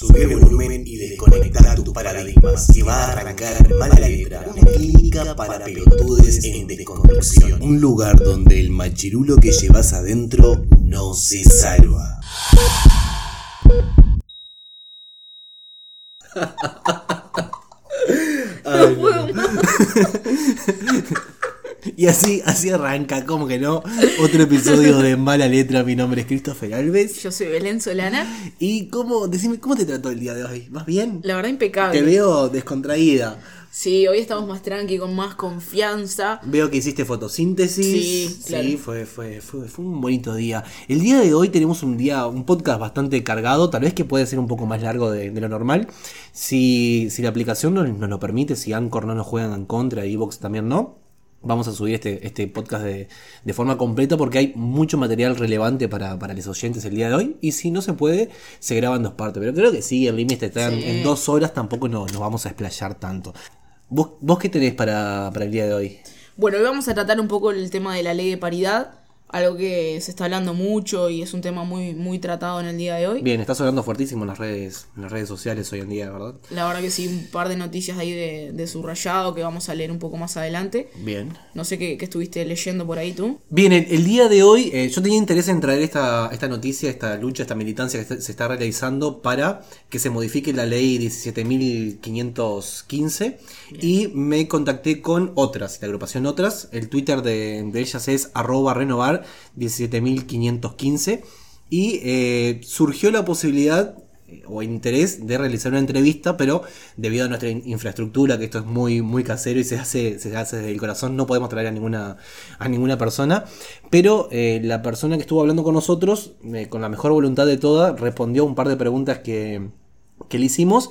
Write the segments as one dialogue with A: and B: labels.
A: Sube el volumen y desconecta tus paradigmas que va a arrancar mala letra, una clínica para pelotudes en desconstrucción. Un lugar donde el machirulo que llevas adentro no se salva.
B: No puedo más.
C: Y así, así arranca, como que no, otro episodio de Mala Letra. Mi nombre es Christopher Alves.
B: Yo soy Belén Solana.
C: Y cómo, decime, ¿cómo te trató el día de hoy? ¿Más bien?
B: La verdad, impecable.
C: Te veo descontraída.
B: Sí, hoy estamos más tranqui, con más confianza.
C: Veo que hiciste fotosíntesis.
B: Sí, claro.
C: fue, fue, fue, fue un bonito día. El día de hoy tenemos un día, un podcast bastante cargado, tal vez que puede ser un poco más largo de, de lo normal. Si, si la aplicación nos, nos lo permite, si Anchor no nos juegan en contra, y Evox también no. Vamos a subir este, este podcast de, de forma completa porque hay mucho material relevante para, para los oyentes el día de hoy. Y si no se puede, se graba en dos partes. Pero creo que sí, el límite está en,
B: Sí.
C: en dos horas, tampoco no- nos vamos a explayar tanto. ¿Vos, vos qué tenés para, para el día de hoy?
B: Bueno, hoy vamos a tratar un poco el tema de la ley de paridad, algo que se está hablando mucho y es un tema muy, muy tratado en el día de hoy.
C: Bien, está sonando fuertísimo en las redes, en las redes sociales hoy en día, ¿verdad?
B: La verdad que sí, un par de noticias ahí de, de subrayado que vamos a leer un poco más adelante.
C: Bien.
B: No sé qué, qué estuviste leyendo por ahí tú.
C: Bien, el, el día de hoy eh, yo tenía interés en traer esta, esta noticia, esta lucha, esta militancia que está- se está realizando para que se modifique la ley 17.515 y me contacté con otras, la agrupación otras, el Twitter de, de ellas es arroba renovar 17.515 y eh, surgió la posibilidad eh, o interés de realizar una entrevista, pero debido a nuestra in- infraestructura, que esto es muy, muy casero y se hace, se hace desde el corazón, no podemos traer a ninguna, a ninguna persona. Pero eh, la persona que estuvo hablando con nosotros, con la mejor voluntad de toda, respondió un par de preguntas que, que le hicimos.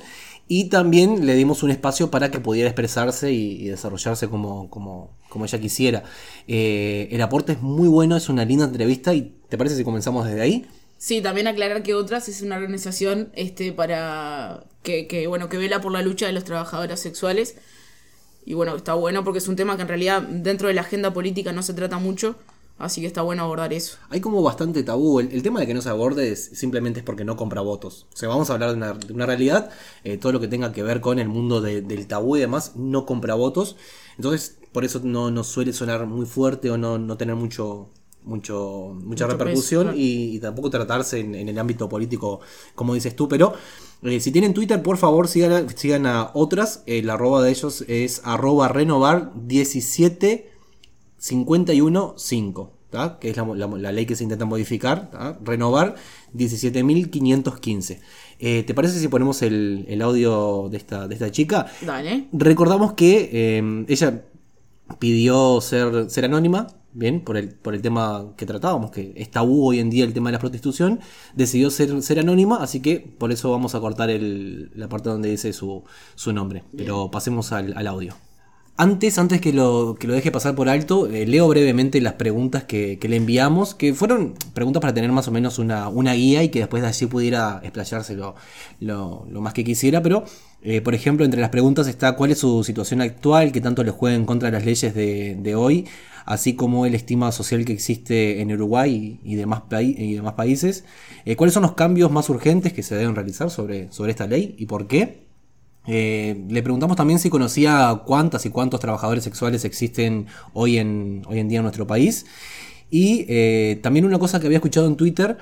C: Y también le dimos un espacio para que pudiera expresarse y, desarrollarse como, como, como ella quisiera. Eh, el aporte es muy bueno, es una linda entrevista. ¿Y te parece si comenzamos desde ahí?
B: Sí, también aclarar que Otras es una organización este, para que, que, bueno, que vela por la lucha de los trabajadores sexuales. Y bueno, está bueno porque es un tema que en realidad dentro de la agenda política no se trata mucho, así que está bueno abordar eso.
C: Hay como bastante tabú. El, el tema de que no se aborde es- simplemente es porque no compra votos. O sea, vamos a hablar de una, de una realidad. eh, todo lo que tenga que ver con el mundo de- del tabú y demás no compra votos. Entonces, por eso no, no suele sonar muy fuerte o no, no tener mucho, mucho, mucha
B: Mucho
C: repercusión
B: peso, claro.
C: y, y tampoco tratarse en, en el ámbito político, como dices tú. Pero eh, si tienen Twitter, por favor, sigan a, sigan a otras. El arroba de ellos es arroba renovar 17 515, ¿tá? que es la, la- la ley que se intenta modificar, ¿tá? renovar 17.515. Eh, ¿Te parece si ponemos el, el audio de esta, de esta chica?
B: Dale.
C: Recordamos que eh, ella pidió ser, ser anónima, bien, por el, por el tema que tratábamos, que es tabú hoy en día el tema de la prostitución, decidió ser, ser anónima, así que por eso vamos a cortar el- la parte donde dice su, su nombre. Pero pasemos al, al audio. Antes, antes que lo, que lo deje pasar por alto, eh, leo brevemente las preguntas que, que le enviamos, que fueron preguntas para tener más o menos una, una guía y que después de allí pudiera explayarse lo, lo- más que quisiera, pero eh, por ejemplo, entre las preguntas está cuál es su situación actual, qué tanto le juega en contra de las leyes de, de hoy, así como el estima social que existe en Uruguay y, y demás, y demás países, eh, cuáles son los cambios más urgentes que se deben realizar sobre, sobre esta ley y por qué. Eh, le preguntamos también si conocía cuántas y cuántos trabajadores sexuales existen hoy en, hoy en día en nuestro país. Y eh, también una cosa que había escuchado en Twitter,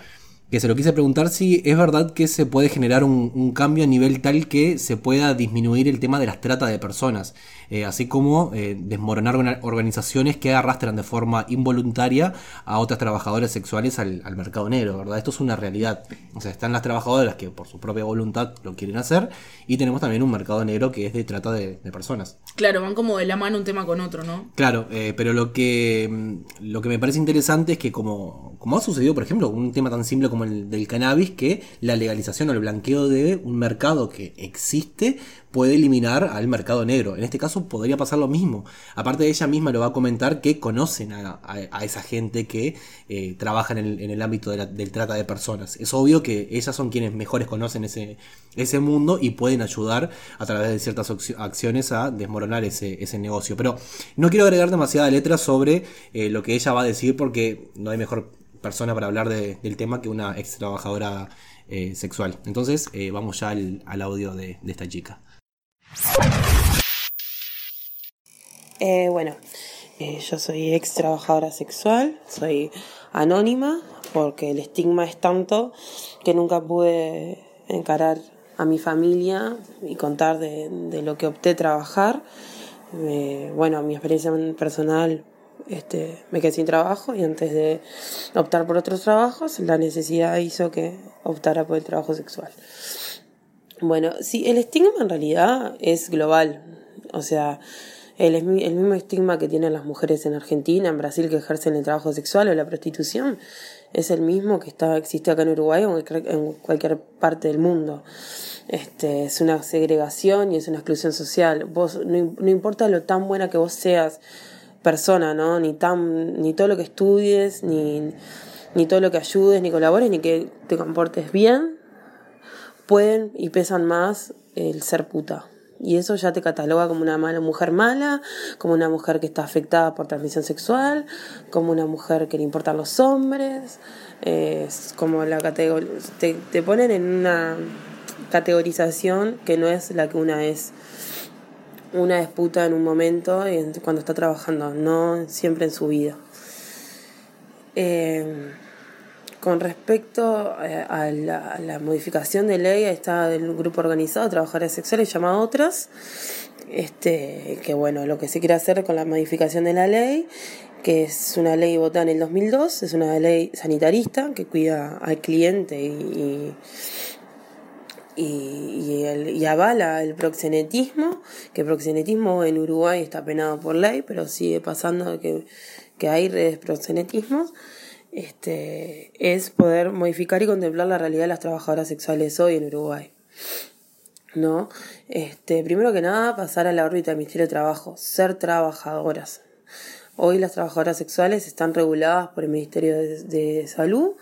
C: que se lo quise preguntar si es verdad que se puede generar un, un cambio a nivel tal que se pueda disminuir el tema de las trata de personas, eh, así como eh, desmoronar orga- organizaciones que arrastran de forma involuntaria a otras trabajadoras sexuales al, al mercado negro, ¿verdad? Esto es una realidad. O sea, están las trabajadoras que por su propia voluntad lo quieren hacer y tenemos también un mercado negro que es de trata de, de personas.
B: Claro, van como de la mano un tema con otro, ¿no?
C: Claro, eh, pero lo que, mm, lo que me parece interesante es que como, como ha sucedido, por ejemplo, un tema tan simple como el del cannabis, que la legalización o el blanqueo de un mercado que existe puede eliminar al mercado negro. En este caso podría pasar lo mismo. Aparte de ella misma lo va a comentar que conocen a, a- esa gente que eh, trabaja en el, en el ámbito del trata de personas. Es obvio que ellas son quienes mejores conocen ese, ese mundo y pueden ayudar a través de ciertas acci- acciones a desmoronar ese, ese negocio. Pero no quiero agregar demasiada letra sobre eh, lo que ella va a decir porque no hay mejor persona para hablar de- del tema que una ex trabajadora eh, sexual. Entonces, eh, vamos ya al, audio de, esta chica.
D: Eh, bueno, yo soy ex trabajadora sexual, soy anónima porque el estigma es tanto que nunca pude encarar a mi familia y contar de, de lo que opté trabajar. Bueno, mi experiencia personal este, me quedé sin trabajo y antes de optar por otros trabajos, la necesidad hizo que optara por el trabajo sexual. Bueno, sí, el estigma en realidad es global. O sea, el, el mismo estigma que tienen las mujeres en Argentina, en Brasil, que ejercen el trabajo sexual o la prostitución, es el mismo que está, existe acá en Uruguay o en cualquier parte del mundo. Este, es una segregación y es una exclusión social. Vos, no, no importa lo tan buena que vos seas persona, ¿no? Ni tan, ni todo lo que estudies, ni, ni todo lo que ayudes, ni colabores, ni que te comportes bien, pueden y pesan más el ser puta. Y eso ya te cataloga como una mala mujer mala, como una mujer que está afectada por transmisión sexual, como una mujer que le importan los hombres. Es como la categoría. Te, te ponen en una categorización que no es la que una es. Una es puta en un momento cuando está trabajando, no siempre en su vida. Eh, con respecto eh, a la, la, modificación de ley, está del grupo organizado Trabajadores Sexuales llamado Otras, este, que bueno, lo que se quiere hacer con la modificación de la ley, que es una ley votada en el 2002, es una ley sanitarista que cuida al cliente y, y, el, y avala el proxenetismo, que el proxenetismo en Uruguay está penado por ley, pero sigue pasando que, que hay redes proxenetismos este, es poder modificar y contemplar la realidad de las trabajadoras sexuales hoy en Uruguay. ¿No? Este, primero que nada, pasar a la órbita del Ministerio de Trabajo, ser trabajadoras. Hoy las trabajadoras sexuales están reguladas por el Ministerio de Salud,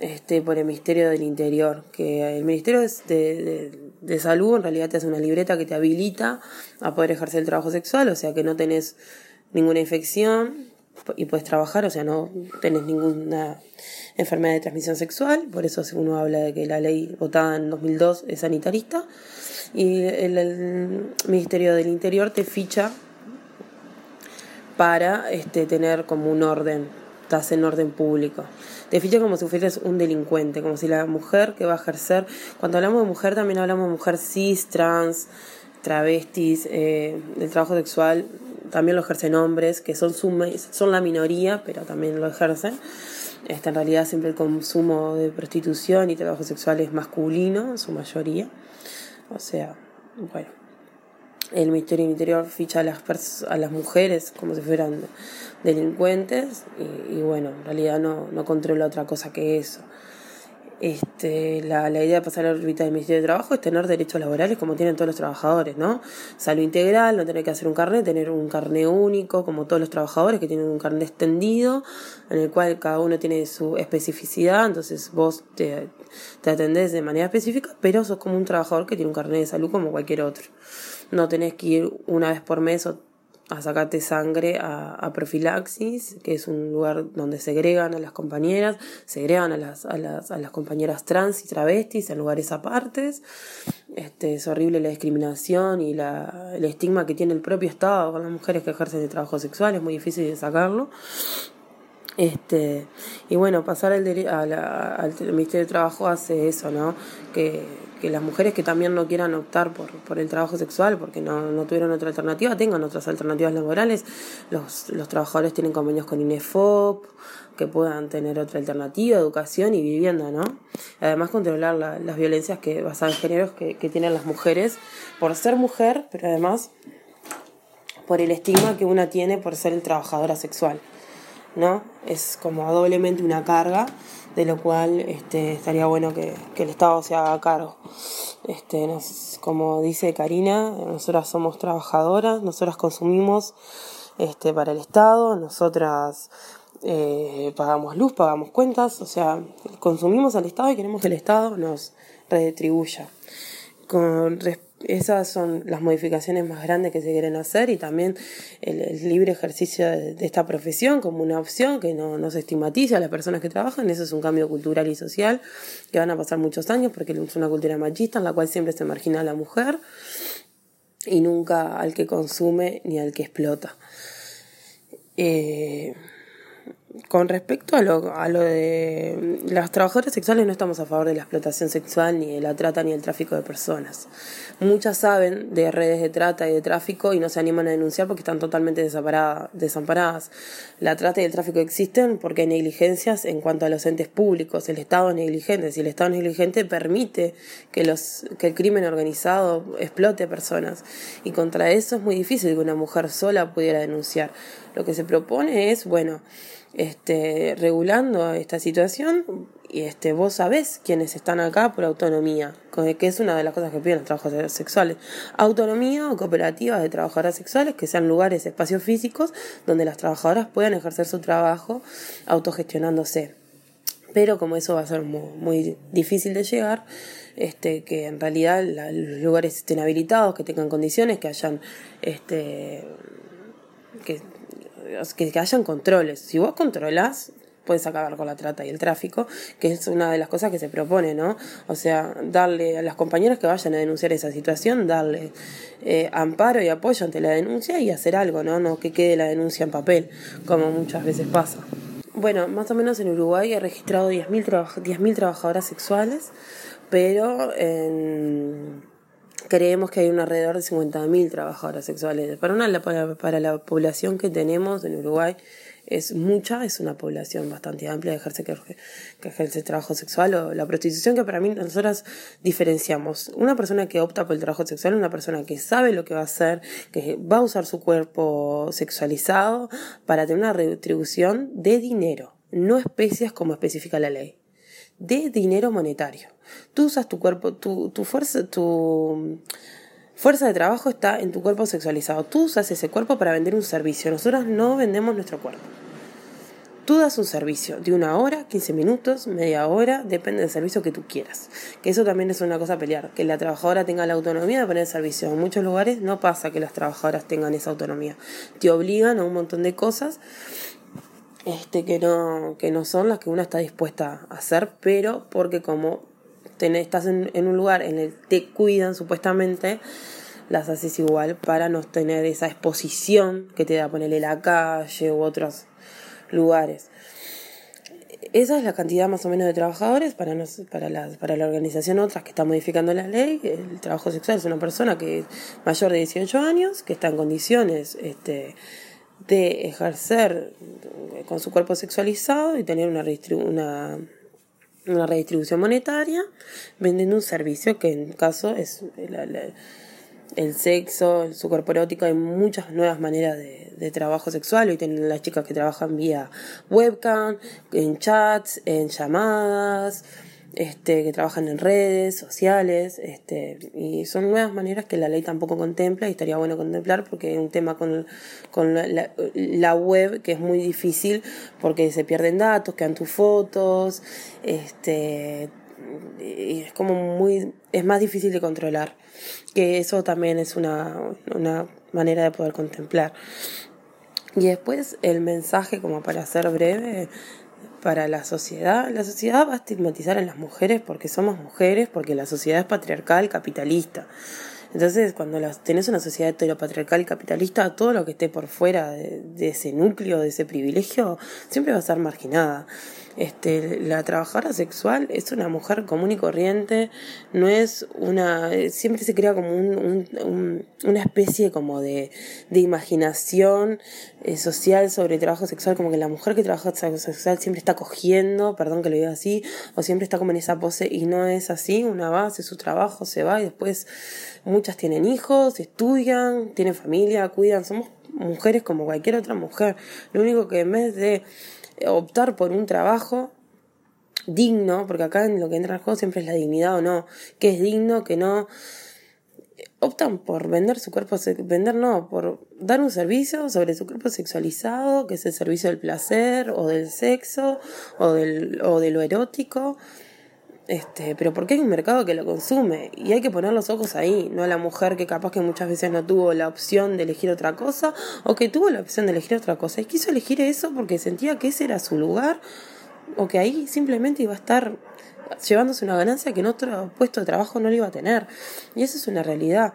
D: este, por el Ministerio del Interior, que el Ministerio de, Salud en realidad te hace una libreta que te habilita a poder ejercer el trabajo sexual, o sea que no tenés ninguna infección, y puedes trabajar, o sea, no tenés ninguna enfermedad de transmisión sexual, por eso uno habla de que la ley votada en 2002 es sanitarista, y el, el Ministerio del Interior te ficha para este, tener como un orden, estás en orden público. Te ficha como si fueras un delincuente, como si la mujer que va a ejercer, cuando hablamos de mujer también hablamos de mujer cis, trans, travestis, eh, trabajo sexual, también lo ejercen hombres, que son, son la minoría, pero también lo ejercen. Este, en realidad siempre el consumo de prostitución y trabajo sexual es masculino, en su mayoría. O sea, bueno, el Ministerio Interior ficha a las, a las mujeres como si fueran delincuentes y, y bueno, en realidad no, no controla otra cosa que eso. Este, la, la idea de pasar a la órbita del Ministerio de Trabajo es tener derechos laborales como tienen todos los trabajadores, ¿no? Salud integral, no tener que hacer un carnet, tener un carnet único, como todos los trabajadores que tienen un carnet extendido, en el cual cada uno tiene su especificidad, entonces vos te, te atendés de manera específica, pero sos como un trabajador que tiene un carnet de salud como cualquier otro. No tenés que ir una vez por mes a sacarte sangre a, a, profilaxis, que es un lugar donde segregan a las compañeras, segregan a las, a las, a las compañeras trans y travestis en lugares apartes. Este, es horrible la discriminación y la, el estigma que tiene el propio Estado con las mujeres que ejercen el trabajo sexual, es muy difícil de sacarlo. Este, y bueno, pasar al, a la, al Ministerio de Trabajo hace eso, ¿no? Que que las mujeres que también no quieran optar por, por el trabajo sexual porque no, no tuvieron otra alternativa tengan otras alternativas laborales. Los, los trabajadores tienen convenios con INEFOP, que puedan tener otra alternativa, educación y vivienda, ¿no? Además controlar la, las violencias que basadas en géneros que, que tienen las mujeres por ser mujer, pero además por el estigma que una tiene por ser trabajadora sexual, ¿no? Es como doblemente una carga de lo cual este, estaría bueno que, el Estado se haga cargo. Este, nos, como dice Karina, nosotras somos trabajadoras, nosotras consumimos este, para el Estado, nosotras eh, pagamos luz, pagamos cuentas, o sea, consumimos al Estado y queremos que el Estado nos redistribuya. Con respecto esas son las modificaciones más grandes que se quieren hacer y también el, libre ejercicio de, esta profesión como una opción que no, no se estigmatiza a las personas que trabajan. Eso es un cambio cultural y social que van a pasar muchos años porque es una cultura machista en la cual siempre se margina a la mujer y nunca al que consume ni al que explota. Eh, con respecto a lo, a lo de las trabajadoras sexuales no estamos a favor de la explotación sexual, ni de la trata, ni del tráfico de personas. Muchas saben de redes de trata y de tráfico y no se animan a denunciar porque están totalmente desamparadas. La trata y el tráfico existen porque hay negligencias en cuanto a los entes públicos. El Estado es negligente. Si el Estado es negligente permite que, los, que el crimen organizado explote personas. Y contra eso es muy difícil que una mujer sola pudiera denunciar. Lo que se propone es, bueno, este, regulando esta situación este, vos sabés quiénes están acá por autonomía, que es una de las cosas que piden los trabajadores sexuales. Autonomía o cooperativas de trabajadoras sexuales, que sean lugares, espacios físicos donde las trabajadoras puedan ejercer su trabajo autogestionándose. Pero como eso va a ser muy, difícil de llegar, este, que en realidad los lugares estén habilitados, que tengan condiciones, que hayan este, que que, hayan controles. Si vos controlás, puedes acabar con la trata y el tráfico, que es una de las cosas que se propone, ¿no? O sea, darle a las compañeras que vayan a denunciar esa situación, darle eh, amparo y apoyo ante la denuncia y hacer algo, ¿no? No que quede la denuncia en papel, como muchas veces pasa. Bueno, más o menos en Uruguay he registrado 10.000 trabajadoras sexuales, pero en creemos que hay un alrededor de 50.000 trabajadoras sexuales. Para, una, para, la población que tenemos en Uruguay es mucha, es una población bastante amplia de ejerce, que, que ejerce trabajo sexual o la prostitución que para mí nosotras diferenciamos. Una persona que opta por el trabajo sexual una persona que sabe lo que va a hacer, que va a usar su cuerpo sexualizado para tener una retribución de dinero, no especias como especifica la ley de dinero monetario. Tú usas tu cuerpo, tu, tu fuerza, tu fuerza de trabajo está en tu cuerpo sexualizado. Tú usas ese cuerpo para vender un servicio. Nosotros no vendemos nuestro cuerpo. Tú das un servicio de una hora, 15 minutos, media hora, depende del servicio que tú quieras. Que eso también es una cosa a pelear, que la trabajadora tenga la autonomía de poner servicio. En muchos lugares no pasa que las trabajadoras tengan esa autonomía. Te obligan a un montón de cosas este, que, no, que no son las que uno está dispuesta a hacer, pero porque como estás en, un lugar en el te cuidan supuestamente, las haces igual para no tener esa exposición que te da ponerle la calle u otros lugares. Esa es la cantidad más o menos de trabajadores para, para, la, para la organización otras que está modificando la ley. El trabajo sexual es una persona que es mayor de 18 años, que está en condiciones este, de ejercer con su cuerpo sexualizado y tener una, una redistribución monetaria vendiendo un servicio que en caso es el, sexo, su cuerpo erótico, hay muchas nuevas maneras de, de trabajo sexual. Hoy tienen las chicas que trabajan vía webcam, en chats, en llamadas, este, que trabajan en redes sociales, este, y son nuevas maneras que la ley tampoco contempla y estaría bueno contemplar porque hay un tema con, con la, la, web que es muy difícil porque se pierden datos, quedan tus fotos, este, y es como muy, es más difícil de controlar, que eso también es una, una manera de poder contemplar. Y después el mensaje, como para ser breve, para la sociedad. La sociedad va a estigmatizar a las mujeres porque somos mujeres, porque la sociedad es patriarcal, capitalista. Entonces, cuando las, tenés una sociedad heteropatriarcal y capitalista, todo lo que esté por fuera de, de ese núcleo, de ese privilegio, siempre va a estar marginada. Este, la trabajadora sexual es una mujer común y corriente, no es una, siempre se crea como un, una especie como de, de imaginación eh, social sobre el trabajo sexual, como que la mujer que trabaja sexual siempre está cogiendo, perdón que lo diga así, o siempre está como en esa pose y no es así, una va, hace su trabajo, se va y después muchas tienen hijos, estudian, tienen familia, cuidan, somos mujeres como cualquier otra mujer, lo único que en vez de optar por un trabajo digno, porque acá en lo que entra al juego siempre es la dignidad o no, que es digno, que no optan por vender su cuerpo, vender no, por dar un servicio sobre su cuerpo sexualizado, que es el servicio del placer o del sexo o, del, o de lo erótico, Este, pero porque hay un mercado que lo consume y hay que poner los ojos ahí, no a la mujer que capaz que muchas veces no tuvo la opción de elegir otra cosa o que tuvo la opción de elegir otra cosa y quiso elegir eso porque sentía que ese era su lugar o que ahí simplemente iba a estar llevándose una ganancia que en otro puesto de trabajo no lo iba a tener. Y eso es una realidad.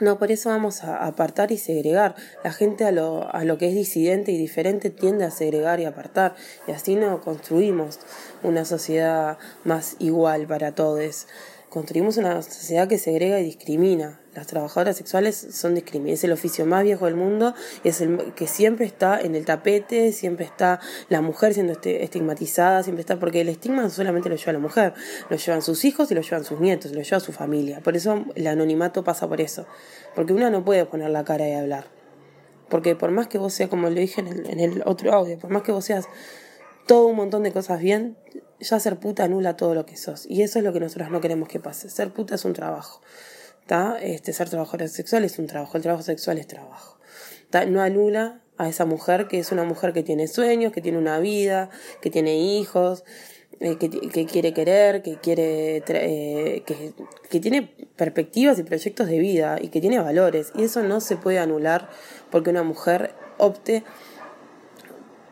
D: No, por eso vamos a apartar y segregar. La gente a lo, a lo que es disidente y diferente tiende a segregar y apartar. Y así no construimos una sociedad más igual para todos. Construimos una sociedad que segrega y discrimina. Las trabajadoras sexuales son discriminadas. Es el oficio más viejo del mundo, es el que siempre está en el tapete, siempre está la mujer siendo este, estigmatizada, siempre está, porque el estigma solamente lo lleva la mujer, lo llevan sus hijos y lo llevan sus nietos, lo lleva su familia. Por eso el anonimato pasa por eso. Porque una no puede poner la cara y hablar. Porque por más que vos seas, como lo dije en el, en el otro audio, por más que vos seas todo un montón de cosas bien, ya ser puta anula todo lo que sos. Y eso es lo que nosotros no queremos que pase. Ser puta es un trabajo. Este, ser trabajadora sexual es un trabajo. El trabajo sexual es trabajo. No anula a esa mujer que es una mujer que tiene sueños, que tiene una vida, que tiene hijos, eh, que, que, quiere querer, que quiere eh, que, que tiene perspectivas y proyectos de vida y que tiene valores. Y eso no se puede anular porque una mujer opte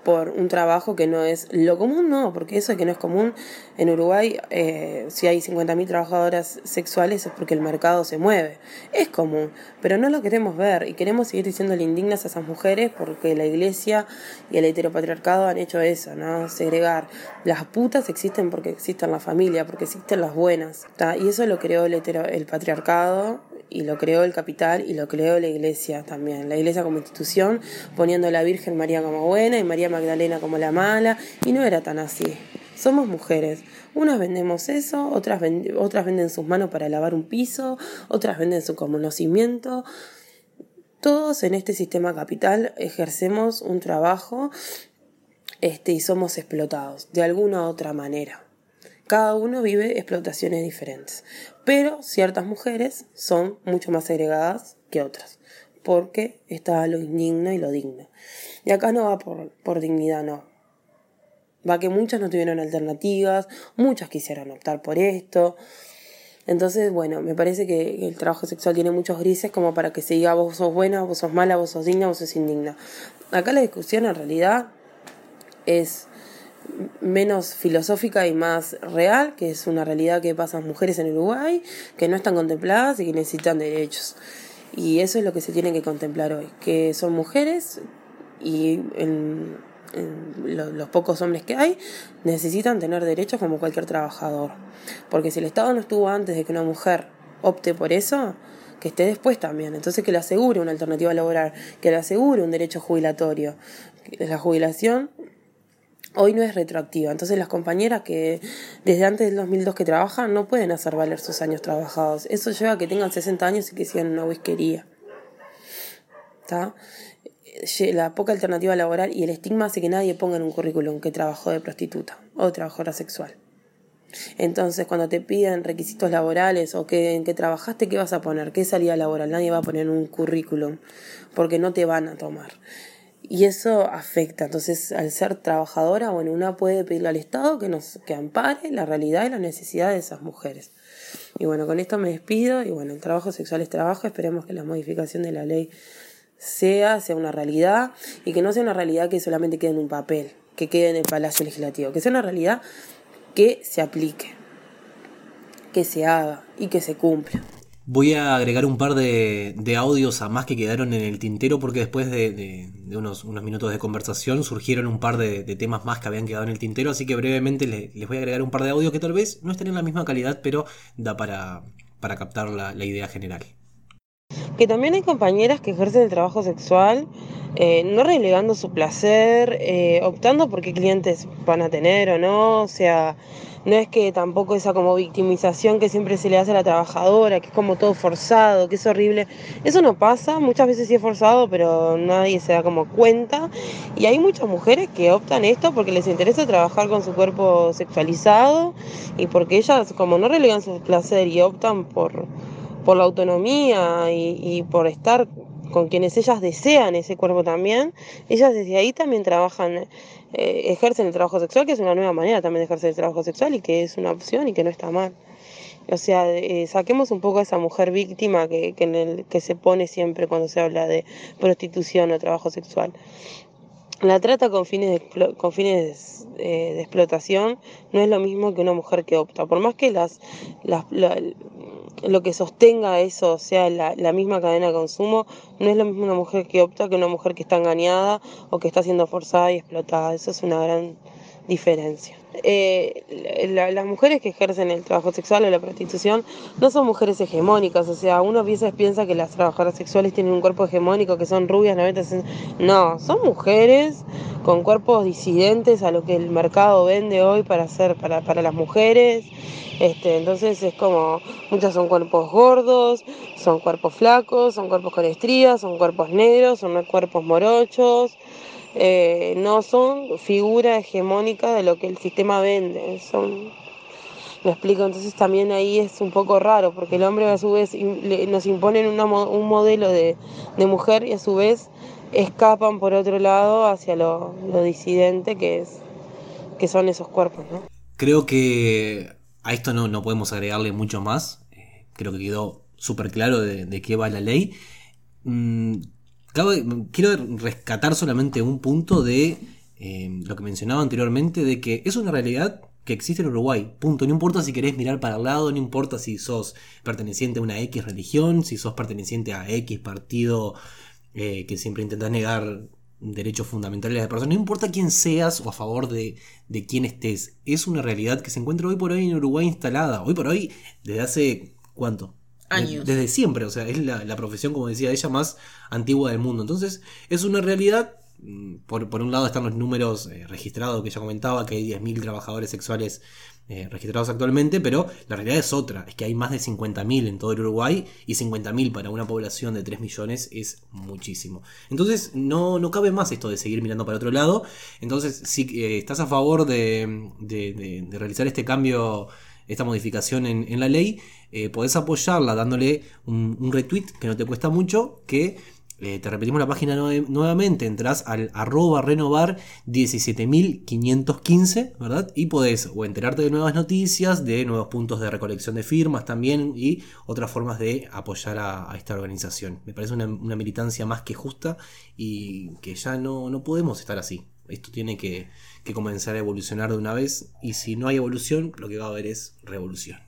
D: por un trabajo que no es lo común, no, porque eso que no es común. En Uruguay, eh, si hay 50.000 trabajadoras sexuales es porque el mercado se mueve. Es común, pero no lo queremos ver y queremos seguir diciéndole indignas a esas mujeres porque la iglesia y el heteropatriarcado han hecho eso, ¿no? Segregar. Las putas existen porque existen la familia, porque existen las buenas. Y eso lo creó el, hetero, el patriarcado y lo creó el capital y lo creó la iglesia también, la iglesia como institución, poniendo a la Virgen María como buena y María Magdalena como la mala, y no era tan así. Somos mujeres. Unas vendemos eso, otras, otras venden sus manos para lavar un piso, otras venden su conocimiento. Todos en este sistema capital ejercemos un trabajo este, y somos explotados de alguna u otra manera. Cada uno vive explotaciones diferentes, pero ciertas mujeres son mucho más segregadas que otras, porque está lo indigno y lo digno. Y acá no va por, por dignidad, no. Va que muchas no tuvieron alternativas, muchas quisieron optar por esto. Entonces, bueno, me parece que el trabajo sexual tiene muchos grises como para que se diga vos sos buena, vos sos mala, vos sos digna, vos sos indigna. Acá la discusión en realidad es menos filosófica y más real, que es una realidad que pasan mujeres en Uruguay, que no están contempladas y que necesitan derechos. Y eso es lo que se tiene que contemplar hoy, que son mujeres y en, los pocos hombres que hay necesitan tener derechos como cualquier trabajador. Porque si el Estado no estuvo antes de que una mujer opte por eso, que esté después también. Entonces que le asegure una alternativa laboral, que le asegure un derecho jubilatorio. La jubilación hoy no es retroactiva. Entonces las compañeras que desde antes del 2002 que trabajan no pueden hacer valer sus años trabajados. Eso lleva a que tengan 60 años y que sigan una whiskería. ¿Está? La poca alternativa laboral y el estigma hace que nadie ponga en un currículum que trabajó de prostituta o trabajadora sexual. Entonces, cuando te piden requisitos laborales o que, en qué trabajaste, ¿qué vas a poner? ¿Qué salida laboral? Nadie va a poner un currículum porque no te van a tomar. Y eso afecta. Entonces, al ser trabajadora, bueno, una puede pedirle al Estado que nos que ampare la realidad y la necesidad de esas mujeres. Y bueno, con esto me despido. Y bueno, el trabajo sexual es trabajo. Esperemos que la modificación de la ley sea, sea una realidad y que no sea una realidad que solamente quede en un papel, que quede en el Palacio Legislativo, que sea una realidad que se aplique, que se haga y que se cumpla.
C: Voy a agregar un par de, audios a más que quedaron en el tintero porque después de, unos, unos, minutos de conversación surgieron un par de, temas más que habían quedado en el tintero, así que brevemente les, voy a agregar un par de audios que tal vez no estén en la misma calidad, pero da para, para captar la, idea general.
D: Que también hay compañeras que ejercen el trabajo sexual, eh, no relegando su placer, eh, optando por qué clientes van a tener o no, o sea no es que tampoco esa como victimización que siempre se le hace a la trabajadora, que es como todo forzado, que es horrible. Eso no pasa, muchas veces sí es forzado, pero nadie se da como cuenta. Y hay muchas mujeres que optan esto porque les interesa trabajar con su cuerpo sexualizado y porque ellas como no relegan su placer y optan por, por la autonomía y, y por estar con quienes ellas desean ese cuerpo también, ellas desde ahí también trabajan, eh, ejercen el trabajo sexual, que es una nueva manera también de ejercer el trabajo sexual y que es una opción y que no está mal. O sea, eh, saquemos un poco a esa mujer víctima que, que, se pone siempre cuando se habla de prostitución o trabajo sexual. La trata con fines, de, con fines eh, de explotación no es lo mismo que una mujer que opta. Por más que las, las la, lo que sostenga eso sea la, la, misma cadena de consumo, no es lo mismo una mujer que opta que una mujer que está engañada o que está siendo forzada y explotada. Eso es una gran diferencia. Eh, la, las mujeres que ejercen el trabajo sexual o la prostitución no son mujeres hegemónicas, o sea, uno piensa, piensa que las trabajadoras sexuales tienen un cuerpo hegemónico, que son rubias, 90, no, son mujeres con cuerpos disidentes a lo que el mercado vende hoy para hacer para, para las mujeres. Este, entonces es como, muchas son cuerpos gordos, son cuerpos flacos, son cuerpos con estrías, son cuerpos negros, son cuerpos morochos, eh, no son figuras hegemónicas de lo que el sistema vende, son me explico, entonces también ahí es un poco raro, porque el hombre a su vez nos imponen una, un modelo de, de, mujer y a su vez escapan por otro lado hacia lo, disidente que es que son esos cuerpos. ¿no?
C: Creo que a esto no, no podemos agregarle mucho más, eh, creo que quedó súper claro de, de, qué va la ley. Quiero rescatar solamente un punto de eh, lo que mencionaba anteriormente, de que es una realidad que existe en Uruguay. Punto. No importa si querés mirar para el lado, no importa si sos perteneciente a una X religión, si sos perteneciente a X partido eh, que siempre intenta negar derechos fundamentales de la persona, no importa quién seas o a favor de quién estés, es una realidad que se encuentra hoy por hoy en Uruguay instalada. Hoy por hoy, desde hace, ¿cuánto?
B: Años.
C: Desde siempre, o sea, es la, la, profesión, como decía ella, más antigua del mundo. Entonces, es una realidad. mm, Por, por un lado están los números eh, registrados que ella comentaba, que hay 10.000 trabajadores sexuales eh, registrados actualmente, pero la realidad es otra, es que hay más de 50.000 en todo el Uruguay y 50.000 para una población de 3 millones es muchísimo. Entonces no, no cabe más esto de seguir mirando para otro lado. Entonces, si eh, estás a favor de, de, de, de realizar este cambio esta modificación en, la ley, eh, podés apoyarla dándole un, retweet que no te cuesta mucho, que eh, te repetimos la página nue nuevamente, entras al arroba renovar 17.515, ¿verdad? Y podés o enterarte de nuevas noticias, de nuevos puntos de recolección de firmas también y otras formas de apoyar a, a esta organización. Me parece una, una, militancia más que justa y que ya no, no podemos estar así. Esto tiene que, que comenzar a evolucionar de una vez y si no hay evolución, lo que va a haber es revolución.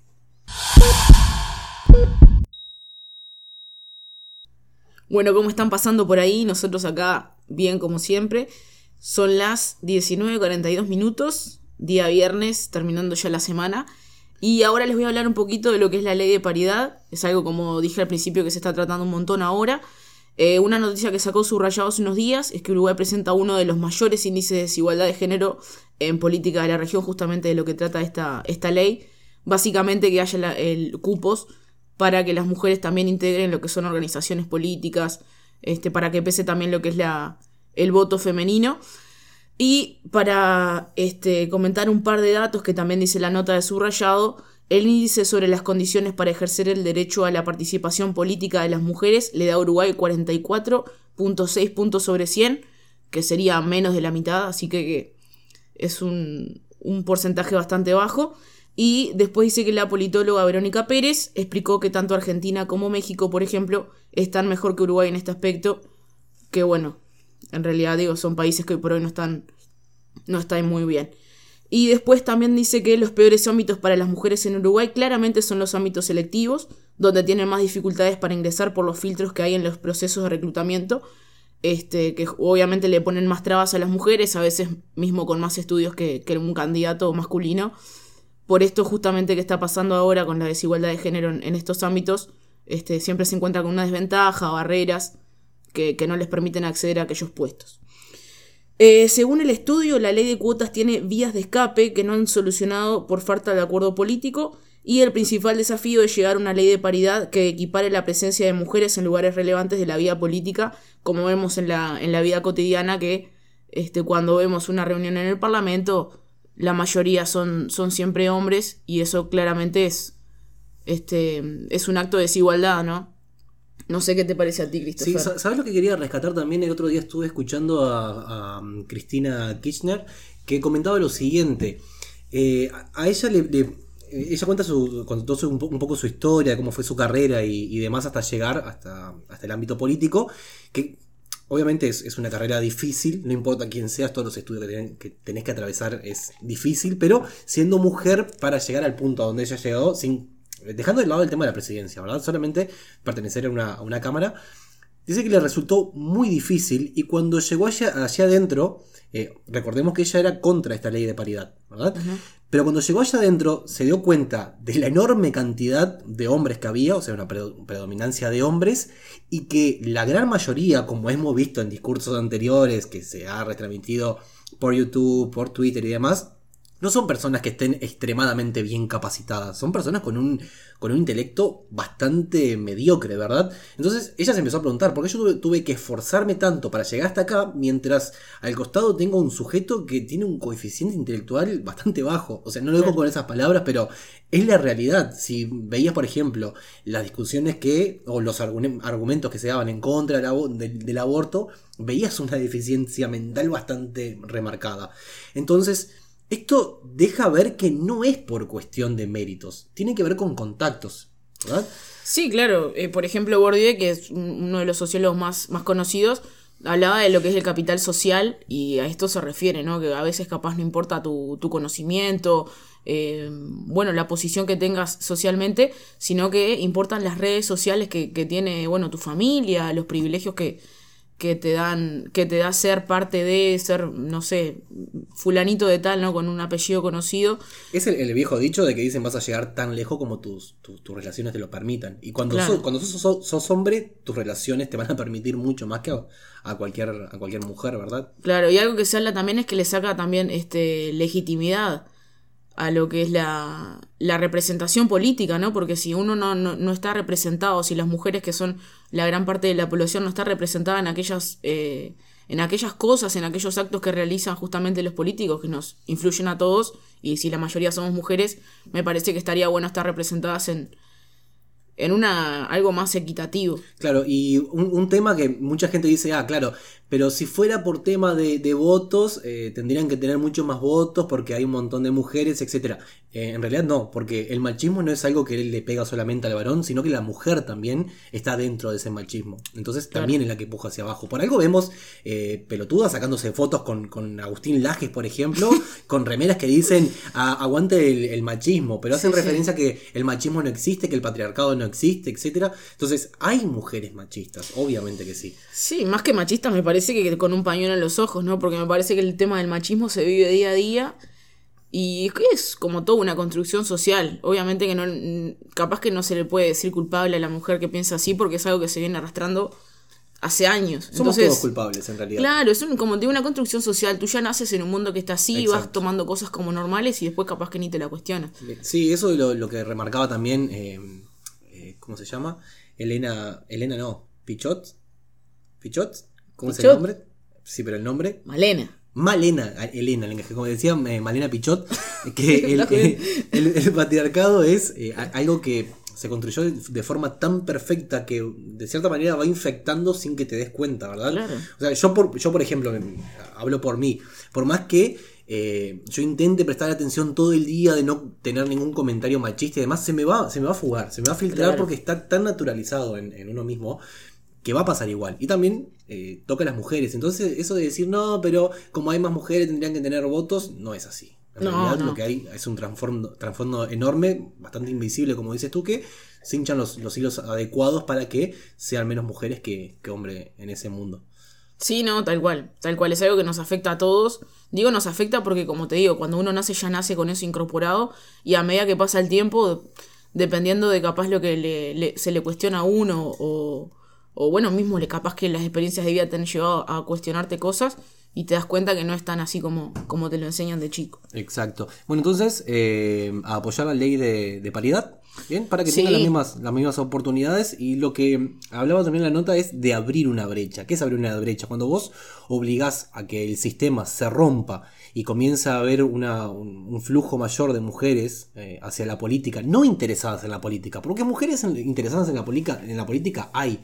B: Bueno, ¿cómo están pasando por ahí? Nosotros acá, bien como siempre. Son las 19.42 minutos, día viernes, terminando ya la semana. Y ahora les voy a hablar un poquito de lo que es la ley de paridad. Es algo, como dije al principio, que se está tratando un montón ahora. Eh, una noticia que sacó subrayado hace unos días es que Uruguay presenta uno de los mayores índices de desigualdad de género en política de la región, justamente de lo que trata esta, esta ley. Básicamente que haya el, cupos para que las mujeres también integren lo que son organizaciones políticas, este, para que pese también lo que es la, el voto femenino. Y para este, comentar un par de datos que también dice la nota de subrayado, el índice sobre las condiciones para ejercer el derecho a la participación política de las mujeres le da a Uruguay 44.6 puntos sobre 100, que sería menos de la mitad, así que es un, un porcentaje bastante bajo. Y después dice que la politóloga Verónica Pérez explicó que tanto Argentina como México, por ejemplo, están mejor que Uruguay en este aspecto. Que bueno, en realidad digo, son países que hoy por hoy no están, no están muy bien. Y después también dice que los peores ámbitos para las mujeres en Uruguay claramente son los ámbitos selectivos, donde tienen más dificultades para ingresar por los filtros que hay en los procesos de reclutamiento, este, que obviamente le ponen más trabas a las mujeres, a veces mismo con más estudios que, que un candidato masculino por esto justamente que está pasando ahora con la desigualdad de género en, estos ámbitos, este, siempre se encuentra con una desventaja, barreras que, que, no les permiten acceder a aquellos puestos. Eh, según el estudio, la ley de cuotas tiene vías de escape que no han solucionado por falta de acuerdo político y el principal desafío es llegar a una ley de paridad que equipare la presencia de mujeres en lugares relevantes de la vida política, como vemos en la, en la vida cotidiana que este, cuando vemos una reunión en el Parlamento la mayoría son, son siempre hombres y eso claramente es, este, es un acto de desigualdad, ¿no? No sé qué te parece a ti,
C: Sí,
B: Christopher.
C: sa- ¿sabes lo que quería rescatar también? El otro día estuve escuchando a, a, mm, Cristina Kirchner que comentaba lo siguiente. Eh, a- ella le, le- eh, ella cuenta su, contó su- un, po- un poco su historia, cómo fue su carrera y, y demás hasta llegar hasta, hasta el ámbito político, que obviamente es, es una carrera difícil, no importa quién seas, todos los estudios que, ten- que tenés que atravesar es difícil, pero siendo mujer para llegar al punto a donde ella llegó, sin, dejando de lado el tema de la presidencia, ¿verdad? Solamente pertenecer a una, a una cámara, Dice que le resultó muy difícil y cuando llegó allá, allá adentro, eh, recordemos que ella era contra esta ley de paridad, ¿verdad? Pero cuando llegó allá adentro se dio cuenta de la enorme cantidad de hombres que había, o sea, una predo- predominancia de hombres, y que la gran mayoría, como hemos visto en discursos anteriores que se ha retransmitido por YouTube, por Twitter y demás, no son personas que estén extremadamente bien capacitadas, son personas con un, con un intelecto bastante mediocre, ¿verdad? Entonces ella se empezó a preguntar, ¿por qué yo tuve, tuve que esforzarme tanto para llegar hasta acá mientras al costado tengo un sujeto que tiene un coeficiente intelectual bastante bajo? O sea, no lo digo con esas palabras, pero es la realidad. Si veías, por ejemplo, las discusiones que, o los argu- argumentos que se daban en contra del aborto, veías una deficiencia mental bastante remarcada. Entonces, esto deja ver que no es por cuestión de méritos, tiene que ver con contactos, ¿verdad?
B: Sí, claro. Eh, por ejemplo, Bourdieu, que es un- uno de los sociólogos más, más conocidos, hablaba de lo que es el capital social y a esto se refiere, ¿no? Que a veces capaz no importa tu, tu conocimiento, eh, bueno, la posición que tengas socialmente, sino que importan las redes sociales que, que tiene, bueno, tu familia, los privilegios que, que te dan, que te da ser parte de ser, no sé, fulanito de tal, ¿no? Con un apellido conocido.
C: Es el, el viejo dicho de que dicen vas a llegar tan lejos como tus, tus, tus relaciones te lo permitan. Y cuando,
B: Claro.
C: sos, cuando sos, sos- sos hombre, tus relaciones te van a permitir mucho más que a, a cualquier, a cualquier mujer, ¿verdad?
B: Claro, y algo que se habla también es que le saca también este legitimidad a lo que es la, la representación política, ¿no? Porque si uno no, no, no está representado, si las mujeres que son la gran parte de la población no está representada en aquellas, eh, en aquellas cosas, en aquellos actos que realizan justamente los políticos que nos influyen a todos, y si la mayoría somos mujeres, me parece que estaría bueno estar representadas en, en una algo más equitativo.
C: Claro, y un, un tema que mucha gente dice, ah, claro, pero si fuera por tema de, de votos, eh, tendrían que tener muchos más votos porque hay un montón de mujeres, etc. en realidad no, porque el machismo no es algo que le pega solamente al varón, sino que la mujer también está dentro de ese machismo. Entonces también es la que empuja hacia abajo. Por algo vemos eh, pelotudas sacándose fotos con, con Agustín Lajes, por ejemplo, con remeras que dicen "A- aguante el, el machismo, pero hacen
B: Sí, sí.
C: referencia a que el machismo no existe, que el patriarcado no existe, etcétera. Entonces, hay mujeres machistas, obviamente que sí.
B: Sí, más que machista me parece que con un pañuelo en los ojos, ¿no? Porque me parece que el tema del machismo se vive día a día y es que es como toda una construcción social. Obviamente que no, capaz que no se le puede decir culpable a la mujer que piensa así porque es algo que se viene arrastrando hace años.
C: Somos
B: Entonces,
C: todos culpables en realidad.
B: Claro, es un- como de una construcción social. Tú ya naces en un mundo que está así y vas
C: Exacto.
B: tomando cosas como normales y después capaz que ni te la cuestionas.
C: Sí, eso es lo, lo que remarcaba también, eh, eh, ¿cómo se llama? Elena, Elena no, Pichot. ¿Pichot? ¿Cómo es el
B: Pichot.
C: nombre? Sí, pero el nombre.
B: Malena.
C: Malena, Elena, como decía eh, Malena Pichot, que el, eh, el- el patriarcado es eh, algo que se construyó de- forma tan perfecta que de cierta manera va infectando sin que te des cuenta, ¿verdad?
B: Claro.
C: O sea, yo por, yo por ejemplo, hablo por mí, por más que eh, yo intente prestar atención todo el día de no tener ningún comentario machista y demás, se me va, se me va a fugar, se me va a filtrar
B: Claro.
C: porque está tan naturalizado en, en uno mismo que va a pasar igual. Y también eh, toca a las mujeres. Entonces, eso de decir, no, pero como hay más mujeres tendrían que tener votos, no es así. En
B: No,
C: realidad
B: no.
C: lo que hay es un trasfondo, trasfondo enorme, bastante invisible, como dices tú, que se hinchan los, los hilos adecuados para que sean menos mujeres que, que hombres en ese mundo.
B: Sí, no, tal cual. Tal cual. Es algo que nos afecta a todos. Digo nos afecta porque, como te digo, cuando uno nace ya nace con eso incorporado y a medida que pasa el tiempo, dependiendo de capaz lo que le, le- se le cuestiona a uno o, o bueno, mismo le capaz que las experiencias de vida te han llevado a cuestionarte cosas y te das cuenta que no es tan así como, como te lo enseñan de chico.
C: Exacto. Bueno, entonces, eh, a apoyar la ley de, de paridad, ¿bien? Para que
B: Sí.
C: tengan las mismas, las mismas oportunidades. Y lo que hablaba también en la nota es de abrir una brecha. ¿Qué es abrir una brecha? Cuando vos obligás a que el sistema se rompa y comienza a haber una, un, un flujo mayor de mujeres eh, hacia la política, no interesadas en la política, porque mujeres interesadas en la, política, en la política hay.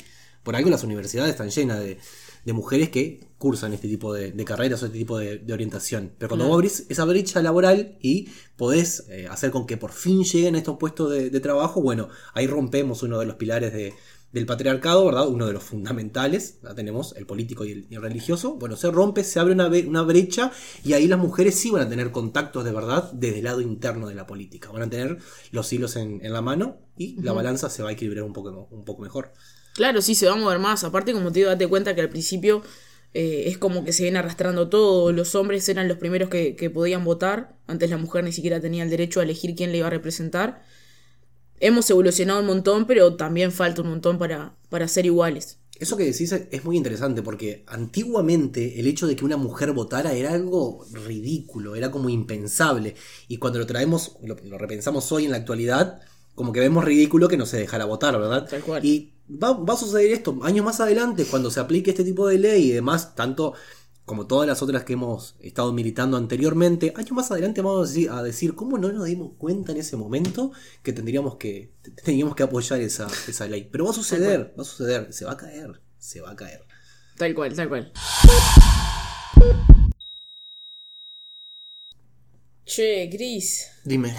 C: Por algo las universidades están llenas de, de mujeres que cursan este tipo de, de carreras o este tipo de, de orientación. Pero cuando
B: Claro.
C: vos abrís esa brecha laboral y podés eh, hacer con que por fin lleguen a estos puestos de, de trabajo, bueno, ahí rompemos uno de los pilares de- del patriarcado, ¿verdad? Uno de los fundamentales, ya tenemos el político y el, y el religioso. Bueno, se rompe, se abre una brecha y ahí las mujeres sí van a tener contactos de verdad desde el lado interno de la política. Van a tener los hilos en, en la mano y la balanza se va a equilibrar un poco, un poco mejor.
B: Claro, sí, se va a mover más. Aparte, como te digo, date cuenta que al principio eh, es como que se viene arrastrando todo. Los hombres eran los primeros que, que podían votar. Antes la mujer ni siquiera tenía el derecho a elegir quién le iba a representar. Hemos evolucionado un montón, pero también falta un montón para, para ser iguales.
C: Eso que decís es muy interesante porque antiguamente el hecho de que una mujer votara era algo ridículo, era como impensable. Y cuando lo traemos, lo, lo repensamos hoy en la actualidad, como que vemos ridículo que no se dejara votar, ¿verdad?
B: Tal cual.
C: Y va, va a suceder esto años más adelante, cuando se aplique este tipo de ley y demás, tanto como todas las otras que hemos estado militando anteriormente, años más adelante vamos a decir, a decir cómo no nos dimos cuenta en ese momento que tendríamos que, teníamos que apoyar esa, esa ley. Pero va a suceder, va a suceder, se va a caer, se va a caer.
B: Tal cual, tal cual. Che, Cris,
C: Dime,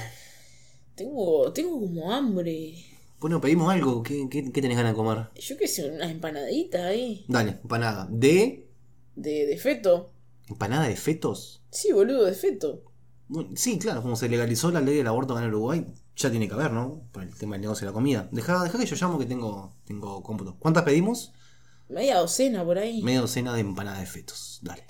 B: tengo, tengo como hambre.
C: Bueno, pedimos algo, ¿qué, qué, qué tenés ganas de comer?
B: Yo qué sé, unas empanaditas ahí.
C: Dale, empanada. ¿De
B: De, de feto.
C: empanada de fetos?
B: Sí, boludo, de feto.
C: Bueno, sí, claro, como se legalizó la ley del aborto acá en Uruguay, ya tiene que haber, ¿no? Por el tema del negocio de la comida. Deja, deja que yo llamo que tengo, tengo cómputo. ¿Cuántas pedimos?
B: Media docena por ahí.
C: Media docena de empanada de fetos. Dale.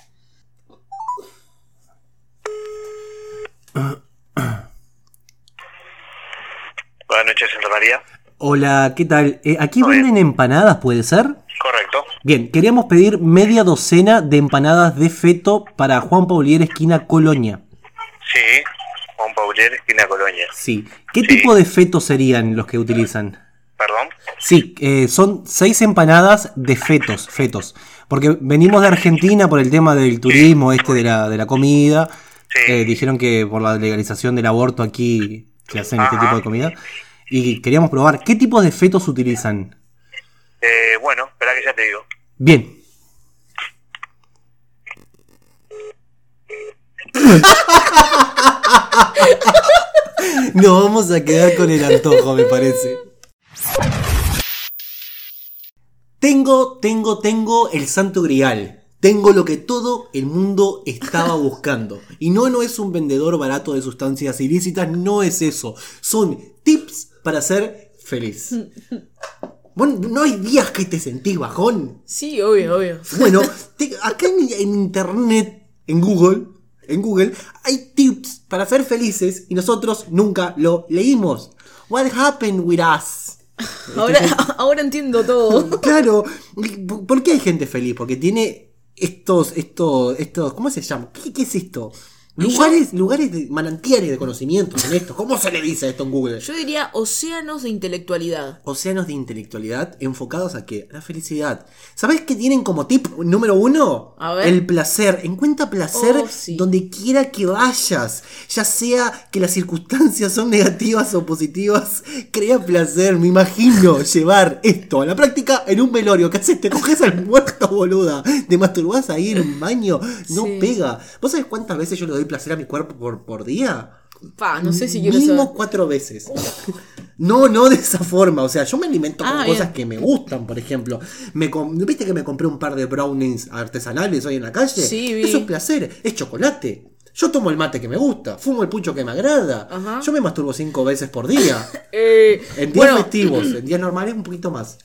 E: Buenas noches, Santa María.
C: Hola, ¿qué tal? Eh, ¿Aquí venden empanadas, puede ser?
E: Correcto.
C: Bien, queríamos pedir media docena de empanadas de feto para Juan Paulier, esquina Colonia.
E: Sí, Juan Paulier, esquina Colonia.
C: Sí. ¿Qué
E: Sí.
C: tipo de fetos serían los que utilizan?
E: ¿Perdón?
C: Sí, eh, son seis empanadas de fetos, fetos. Porque venimos de Argentina por el tema del turismo, este de la, de la comida.
E: Sí.
C: Eh, dijeron que por la legalización del aborto aquí se hacen este tipo de comida. Y queríamos probar, ¿qué tipos de fetos utilizan?
E: Eh, bueno, espera que ya te digo.
C: Bien. Nos vamos a quedar con el antojo, me parece. Tengo, tengo, tengo el santo grial. Tengo lo que todo el mundo estaba buscando. Y no, no es un vendedor barato de sustancias ilícitas, no es eso. Son tips para ser feliz. Bueno, ¿no hay días que te sentís bajón?
B: Sí, obvio, obvio.
C: Bueno, te- acá en, en internet, en Google, en Google, hay tips para ser felices y nosotros nunca lo leímos. What happened with us?
B: Ahora, ahora entiendo todo.
C: Claro, ¿por qué hay gente feliz? Porque tiene estos, estos, estos, ¿cómo se llama? ¿Qué, qué es esto? Lugares, lugares de manantiales de conocimientos en esto. ¿Cómo se le dice esto en Google?
B: Yo diría océanos de intelectualidad.
C: Océanos de intelectualidad enfocados a qué? A la felicidad. ¿Sabes qué tienen como tip número uno?
B: A ver.
C: El placer. Encuentra placer
B: Oh, sí.
C: donde quiera que vayas. Ya sea que las circunstancias son negativas o positivas, crea placer. Me imagino llevar esto a la práctica en un velorio. ¿Qué haces? Te coges al muerto, boluda. Te masturbás ahí en un baño. No
B: Sí.
C: pega. ¿Vos sabés cuántas veces yo le doy placer a mi cuerpo por, por día?
B: Pa, no sé si quiero
C: Mínimo
B: saber.
C: cuatro veces. No, no de esa forma. O sea, yo me alimento con
B: Ah,
C: cosas
B: bien.
C: que me gustan, por ejemplo. Me ¿Viste que me compré un par de brownies artesanales hoy en la calle?
B: Sí, vi.
C: Eso es placer, es chocolate. Yo tomo el mate que me gusta, fumo el pucho que me agrada.
B: Ajá.
C: Yo me masturbo cinco veces por día.
B: Eh,
C: En días
B: bueno,
C: festivos, en días normales un poquito más.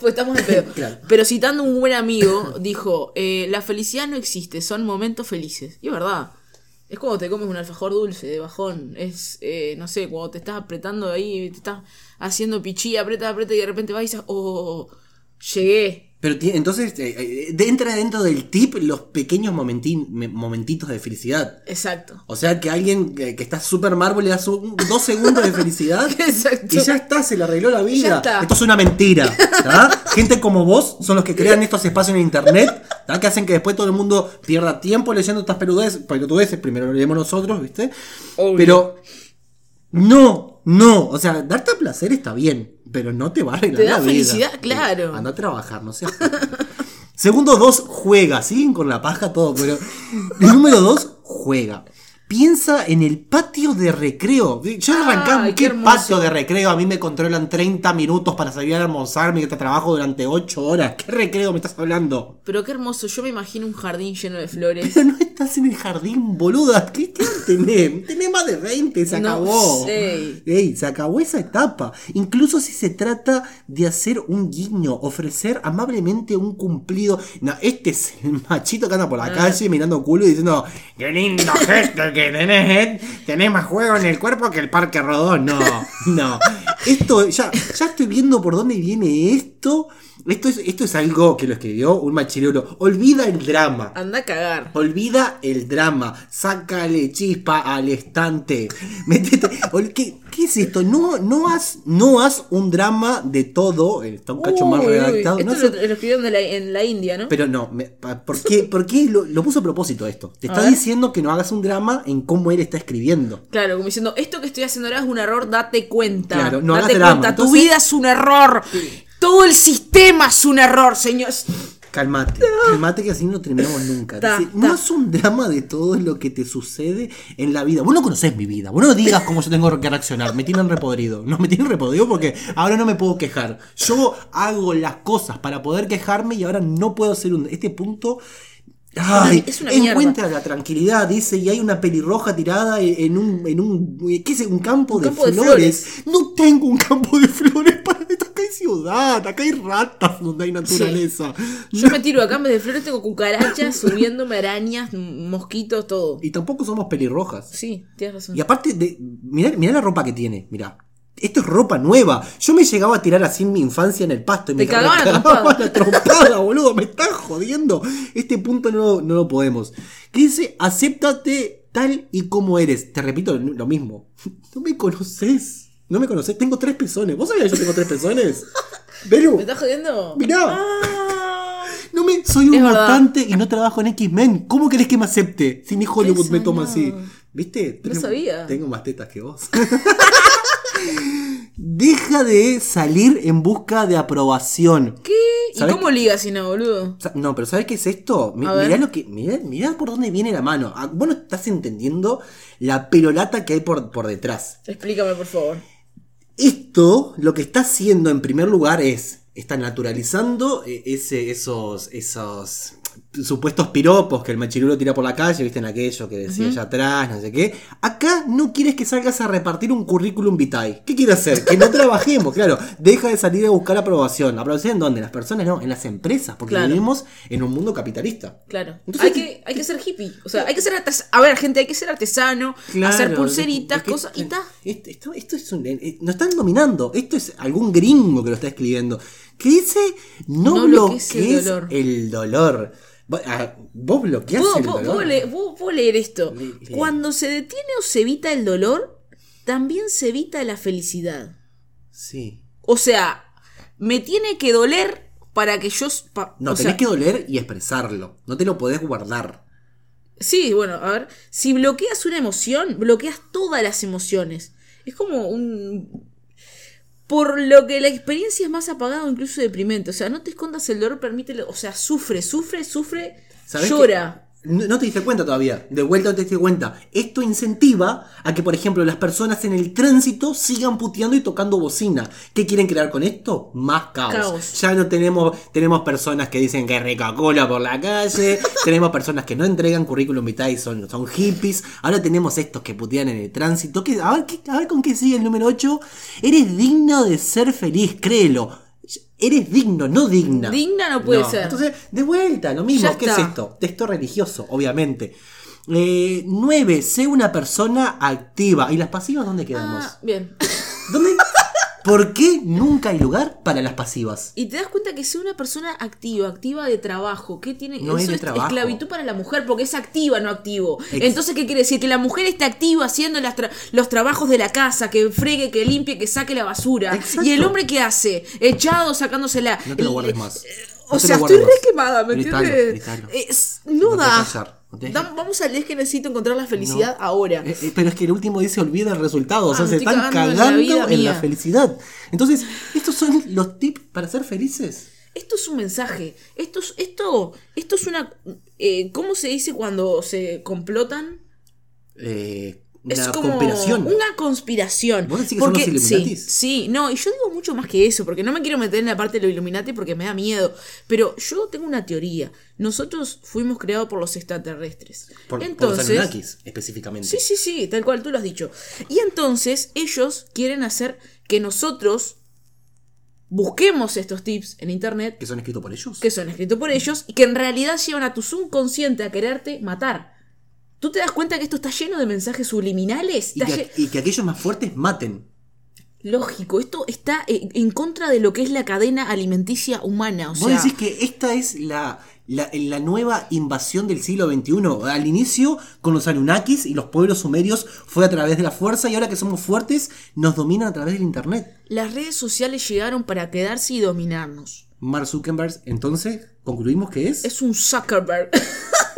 B: pues estamos en pedo.
C: Claro.
B: Pero citando un buen amigo, dijo: eh, La felicidad no existe, son momentos felices. Y es verdad. Es cuando te comes un alfajor dulce de bajón. Es, eh, no sé, cuando te estás apretando ahí, te estás haciendo pichí, aprieta, aprieta y de repente vas y dices: Oh, llegué.
C: Pero entonces eh, eh, entra dentro del tip los pequeños momentitos de felicidad.
B: Exacto.
C: O sea que alguien que, que está súper mármol le das un- dos segundos de felicidad
B: Exacto.
C: y ya está, se le arregló la vida.
B: Ya está.
C: Esto es una mentira. Gente como vos son los que crean estos espacios en internet ¿tá? que hacen que después todo el mundo pierda tiempo leyendo estas peludeces. pelotudeces. Primero lo leemos nosotros, ¿viste?
B: Obvio.
C: Pero no, no. O sea, darte placer está bien. pero no te va a arreglar
B: Te da
C: la
B: felicidad,
C: Sí.
B: claro.
C: Anda a trabajar, no seas. Segundo dos, juega. Siguen con la paja todo, pero. El número dos, juega. Piensa en el patio de recreo. Yo arrancaba,
B: qué
C: ¿qué, patio de recreo? A mí me controlan 30 minutos para salir a almorzar, mientras trabajo durante 8 horas. ¿Qué recreo me estás hablando?
B: Pero qué hermoso, yo me imagino un jardín lleno de flores.
C: Pero no estás en el jardín, boluda. ¿Qué, qué tenés? Tenés más de 20, se
B: No
C: acabó.
B: sé.
C: Ey, se acabó esa etapa. Incluso si se trata de hacer un guiño, ofrecer amablemente un cumplido. No, este es el machito que anda por la
B: Ah.
C: calle mirando culo y diciendo: Qué lindo gesto que tenés, ¿eh? Tenés más juego en el cuerpo que el Parque Rodón. No, no. Esto, ya, ya estoy viendo por dónde viene esto. Esto es, esto es algo que lo escribió un machirulo. Olvida el drama.
B: Anda a cagar.
C: Olvida el drama, sácale chispa al estante. Métete. ¿Qué, qué es esto? No, no haz, no haz un drama de todo. Está un cacho más
B: Uy, uy,
C: redactado.
B: Esto
C: no
B: lo, lo escribieron de la- en la India, ¿no?
C: pero no, me- ¿por qué, por qué lo, lo puso a propósito esto? Te está diciendo que no hagas un drama en cómo él está escribiendo.
B: Claro, como diciendo, esto que estoy haciendo ahora es un error, date cuenta.
C: Claro, no
B: date
C: hagas drama.
B: cuenta, tu
C: Entonces-
B: vida es un error. Todo el sistema es un error, señor.
C: Calmate, calmate que así no terminamos nunca.
B: Ta,
C: Dice,
B: ta.
C: no es un drama de todo lo que te sucede en la vida. Vos no conocés mi vida. Vos no digas cómo yo tengo que reaccionar. Me tienen repodrido. No me tienen repodrido porque ahora no me puedo quejar. Yo hago las cosas para poder quejarme y ahora no puedo hacer un. Este punto. Ay,
B: es una mierda.
C: encuentra la tranquilidad, dice, y hay una pelirroja tirada en un, en un, ¿qué es? Un campo,
B: Un
C: de,
B: campo de
C: flores. No tengo un campo de flores para esto. Acá hay ciudad, acá hay ratas donde hay naturaleza.
B: Yo me tiro acá en vez de flores, tengo cucarachas, subiéndome arañas, mosquitos, todo.
C: Y tampoco somos pelirrojas.
B: Sí, tienes razón.
C: Y aparte, de, mirá, mirá la ropa que tiene, mirá. Esto es ropa nueva. Yo me llegaba a tirar así en mi infancia en el pasto y me
B: cagaban a
C: la trompada, boludo. Me estás jodiendo. Este punto no, no lo podemos. Que dice, acéptate tal y como eres. Te repito lo, mismo. No me conoces. No me conoces. Tengo tres pezones. ¿Vos sabías que yo tengo tres pezones?
B: ¿Me estás jodiendo?
C: Mirá.
B: Ah.
C: no me, soy un
B: verdad.
C: mutante y no trabajo en X-Men. ¿Cómo querés que me acepte? Si ni Hollywood me toma
B: no.
C: así. ¿Viste?
B: No sabía.
C: Tengo más tetas que vos. Deja de salir en busca de aprobación.
B: ¿Qué? ¿Y
C: ¿Sabés
B: cómo ligas si no, boludo?
C: No, pero ¿sabes qué es esto? Mi- mirá lo que. Mirá, mirá por dónde viene la mano. Ah, Vos no estás entendiendo la pelolata que hay por, por detrás.
B: Explícame, por favor.
C: Esto lo que está haciendo en primer lugar es. Está naturalizando eh, ese, esos, esos supuestos piropos que el machirulo tira por la calle, viste en aquello que decía allá atrás, no sé qué. Acá no quieres que salgas a repartir un currículum vitae. ¿Qué quiere hacer? Que no trabajemos, claro. Deja de salir a buscar aprobación. ¿Aprobación en dónde? En las personas, no, en las empresas, porque
B: Claro.
C: vivimos en un mundo capitalista.
B: Claro.
C: Entonces-
B: hay, que, hay que ser hippie. O sea, hay que ser artes- A ver, gente, hay que ser artesano, hacer pulseritas,
C: porque-
B: cosas y ta.
C: Esto, esto, esto es un. eh, nos están dominando. Esto es algún gringo que lo está escribiendo. Que dice: No,
B: No bloquees el dolor".
C: el dolor. Vos, ah, vos bloqueás
B: ¿Puedo,
C: el dolor.
B: puedo leer, esto?
C: Le-.
B: Cuando se detiene o se evita el dolor, también se evita la felicidad.
C: Sí.
B: O sea, me tiene que doler para que yo... pa-
C: No, tenés
B: sea,
C: que doler y expresarlo. No te lo podés guardar.
B: Sí, bueno, a ver. Si bloqueas una emoción, bloqueas todas las emociones. Es como un... Por lo que la experiencia es más apagada o incluso deprimente. O sea, no te escondas el dolor, permítelo. O sea, sufre, sufre, sufre,
C: ¿Sabés
B: llora.
C: No, te diste cuenta todavía. De vuelta no te diste cuenta. Esto incentiva a que, por ejemplo, las personas en el tránsito sigan puteando y tocando bocina. ¿Qué quieren crear con esto? Más caos.
B: Caos.
C: Ya no tenemos, tenemos personas que dicen que rica cola por la calle. tenemos personas que no entregan currículum vitae y son, son hippies. Ahora tenemos estos que putean en el tránsito. Que, a, ver, qué- a ver con qué sigue el número 8. Eres digno de ser feliz, créelo. Eres digno, no digna.
B: Digna no puede ser.
C: Entonces, de vuelta, lo mismo.
B: Ya
C: ¿Qué es esto? Texto religioso, obviamente. Eh, 9. Sé una persona activa. ¿Y las pasivas dónde quedamos?
B: Ah, bien.
C: ¿Dónde? ¿Por qué nunca hay lugar para las pasivas?
B: Y te das cuenta que sea una persona activa, activa de trabajo, ¿qué tiene?
C: No es
B: Eso
C: de
B: es
C: trabajo.
B: esclavitud para la mujer, porque es activa, no activo.
C: Ex-
B: Entonces, ¿qué quiere decir? Que la mujer está activa haciendo las tra- los trabajos de la casa, que fregue, que limpie, que saque la basura.
C: Exacto.
B: ¿Y el hombre qué hace? Echado, sacándosela.
C: No te lo
B: El-
C: guardes más.
B: O
C: No
B: sea, estoy re quemada, ¿me entiendes? Es- no,
C: No
B: da. Vamos a leer que necesito encontrar la felicidad ahora.
C: Eh, eh, pero es que el último dice olvida el resultado, o sea,
B: Ah,
C: se están
B: cagando en la
C: cagando
B: vida
C: en la
B: mía.
C: felicidad. Entonces, estos son los tips para ser felices.
B: Esto es un mensaje. Esto es, esto, esto es una. eh, ¿Cómo se dice cuando se complotan?
C: Eh, una
B: es como
C: conspiración.
B: una conspiración.
C: ¿Vos decís que son los
B: sí, sí, no, y yo digo mucho más que eso, porque no me quiero meter en la parte de los Illuminati porque me da miedo. Pero yo tengo una teoría. Nosotros fuimos creados por los extraterrestres.
C: Por, por los
B: Entonces,
C: Anunnakis, específicamente.
B: Sí, sí, sí, tal cual tú lo has dicho. Y entonces ellos quieren hacer que nosotros busquemos estos tips en internet
C: ¿Que son escritos por ellos?
B: que son escritos por ellos y que en realidad llevan a tu subconsciente a quererte matar. ¿Tú te das cuenta que esto está lleno de mensajes subliminales?
C: Y que,
B: lle-
C: y que aquellos más fuertes maten.
B: Lógico, esto está en en contra de lo que es la cadena alimenticia humana. O
C: Vos
B: sea,
C: decís que esta es la, la, la nueva invasión del siglo XXI. Al inicio, con los Anunnakis y los pueblos sumerios, fue a través de la fuerza y ahora que somos fuertes, nos dominan a través del Internet.
B: las redes sociales llegaron para quedarse y dominarnos.
C: Mark Zuckerberg, entonces, concluimos que es...
B: Es un Zuckerberg.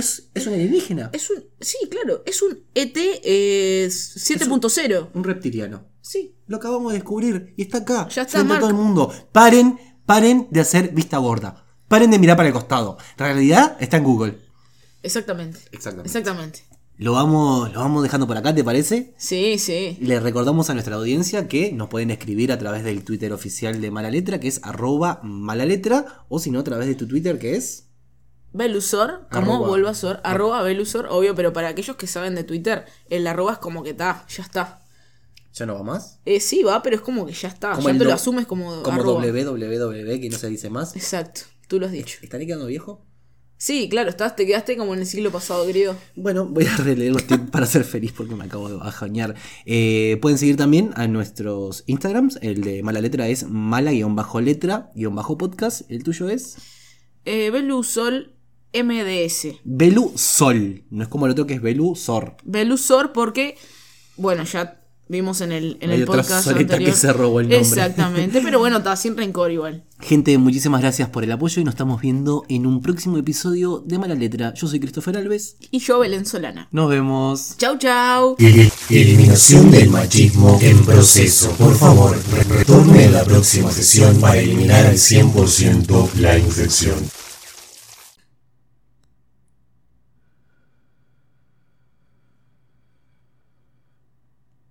C: Es, es un alienígena.
B: es un. Sí, claro, es un ET eh, 7.0.
C: Un reptiliano.
B: Sí.
C: Lo acabamos de descubrir y está acá.
B: Ya está, Mark.
C: todo el mundo. Paren, paren de hacer vista gorda. Paren de mirar para el costado. La realidad está en Google.
B: Exactamente.
C: Exactamente.
B: Exactamente.
C: Lo vamos, lo vamos dejando por acá, ¿te parece?
B: Sí, sí.
C: Le recordamos a nuestra audiencia que nos pueden escribir a través del Twitter oficial de Mala Letra, que es arroba malaletra, o si no, a través de tu Twitter, que es...
B: Belusor, como
C: Arroba.
B: vuelva a ser, arroba Belusor, obvio, pero para aquellos que saben de Twitter, el arroba es como que está, ya está.
C: ¿Ya no va más?
B: Eh, sí, va, pero es como que ya está.
C: Como
B: ya te lo asumes como,
C: Como
B: arroba.
C: www, que no se dice más.
B: Exacto, tú lo has dicho.
C: ¿Estaré quedando viejo?
B: Sí, claro, estás, te quedaste como en el siglo pasado griego.
C: Bueno, voy a releer los tips para ser feliz porque me acabo de bajoñar. Eh, pueden seguir también a nuestros Instagrams. El de mala letra es mala-letra-podcast. El tuyo es
B: Eh, Belusol MDS.
C: Belu Sol. No es como el otro que es Belu Sor.
B: Belusor porque, bueno, ya vimos en el, en
C: Hay
B: el
C: otra
B: podcast
C: soleta
B: anterior.
C: que se robó el nombre.
B: Exactamente, pero bueno, está sin rencor igual.
C: Gente, muchísimas gracias por el apoyo y nos estamos viendo en un próximo episodio de Mala Letra. Yo soy Christopher Alves.
B: Y yo, Belén Solana.
C: Nos vemos.
B: Chau, chau.
A: Eliminación del machismo en proceso. Por favor, re- retorne a la próxima sesión para eliminar al 100% la infección.